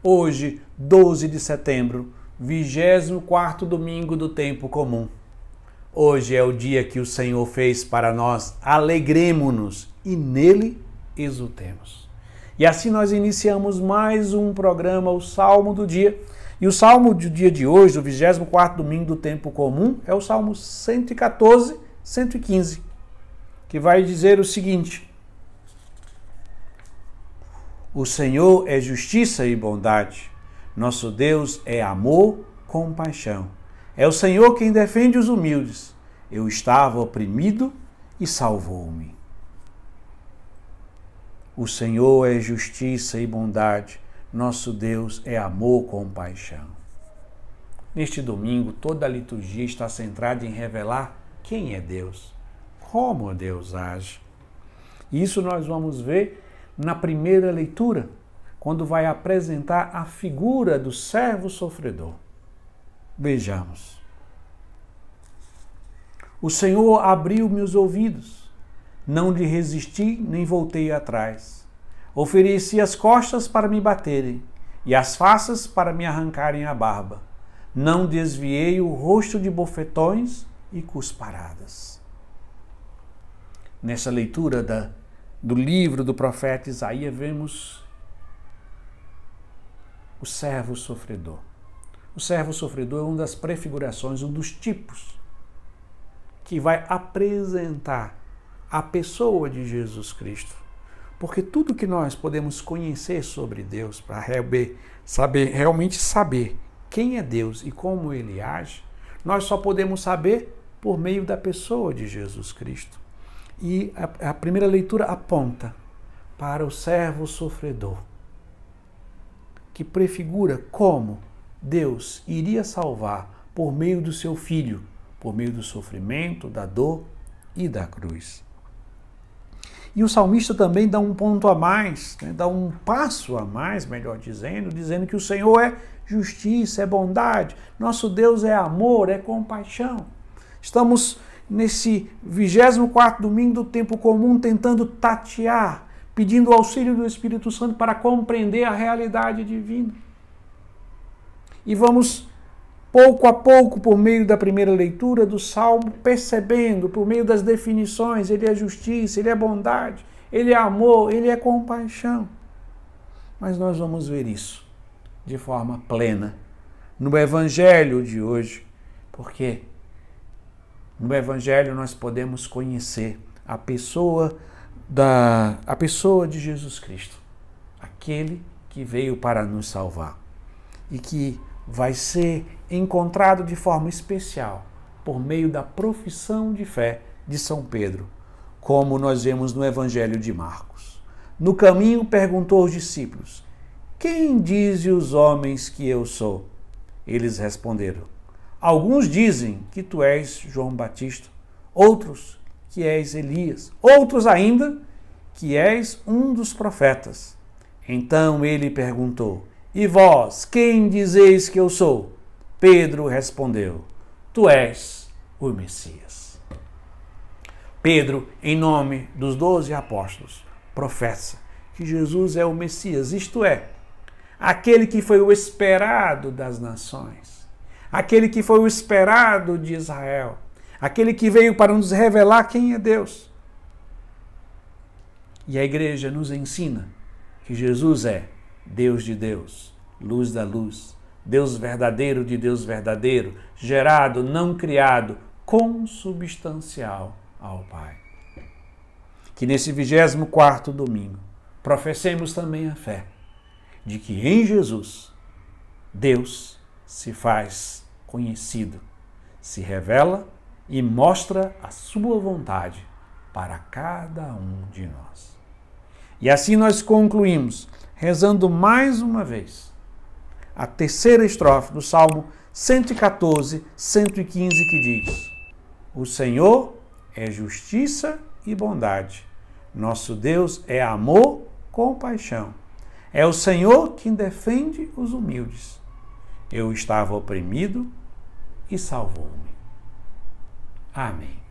Hoje, 12 de setembro, 24 domingo do tempo comum. Hoje é o dia que o Senhor fez para nós. Alegremo-nos e nele exultemos. E assim nós iniciamos mais um programa, o Salmo do Dia. E o salmo do dia de hoje, do 24 domingo do tempo comum, é o Salmo 114, 115, que vai dizer o seguinte: O Senhor é justiça e bondade. Nosso Deus é amor, compaixão. É o Senhor quem defende os humildes. Eu estava oprimido e salvou-me. O Senhor é justiça e bondade nosso Deus é amor com paixão. Neste domingo, toda a liturgia está centrada em revelar quem é Deus, como Deus age. Isso nós vamos ver na primeira leitura, quando vai apresentar a figura do servo sofredor. Vejamos. O Senhor abriu meus ouvidos, não lhe resisti nem voltei atrás. Ofereci as costas para me baterem e as faces para me arrancarem a barba. Não desviei o rosto de bofetões e cusparadas. Nessa leitura da, do livro do profeta Isaías, vemos o servo sofredor. O servo sofredor é uma das prefigurações, um dos tipos que vai apresentar a pessoa de Jesus Cristo. Porque tudo que nós podemos conhecer sobre Deus, para saber, realmente saber quem é Deus e como ele age, nós só podemos saber por meio da pessoa de Jesus Cristo. E a, a primeira leitura aponta para o servo sofredor, que prefigura como Deus iria salvar por meio do seu filho, por meio do sofrimento, da dor e da cruz. E o salmista também dá um ponto a mais, né? dá um passo a mais, melhor dizendo, dizendo que o Senhor é justiça, é bondade, nosso Deus é amor, é compaixão. Estamos nesse 24 domingo do tempo comum tentando tatear, pedindo o auxílio do Espírito Santo para compreender a realidade divina. E vamos pouco a pouco, por meio da primeira leitura do Salmo, percebendo, por meio das definições, ele é justiça, ele é bondade, ele é amor, ele é compaixão. Mas nós vamos ver isso de forma plena no Evangelho de hoje, porque no Evangelho nós podemos conhecer a pessoa da a pessoa de Jesus Cristo, aquele que veio para nos salvar e que vai ser encontrado de forma especial por meio da profissão de fé de São Pedro, como nós vemos no Evangelho de Marcos. No caminho perguntou aos discípulos: Quem dizem os homens que eu sou? Eles responderam: Alguns dizem que tu és João Batista, outros que és Elias, outros ainda que és um dos profetas. Então ele perguntou: E vós, quem dizeis que eu sou? Pedro respondeu: Tu és o Messias. Pedro, em nome dos doze apóstolos, professa que Jesus é o Messias, isto é, aquele que foi o esperado das nações, aquele que foi o esperado de Israel, aquele que veio para nos revelar quem é Deus. E a igreja nos ensina que Jesus é Deus de Deus, luz da luz, Deus verdadeiro de Deus verdadeiro, gerado, não criado, consubstancial ao Pai. Que nesse 24 domingo professemos também a fé de que em Jesus Deus se faz conhecido, se revela e mostra a sua vontade para cada um de nós. E assim nós concluímos rezando mais uma vez a terceira estrofe do Salmo 114, 115, que diz: O Senhor é justiça e bondade. Nosso Deus é amor, compaixão. É o Senhor quem defende os humildes. Eu estava oprimido e salvou-me. Amém.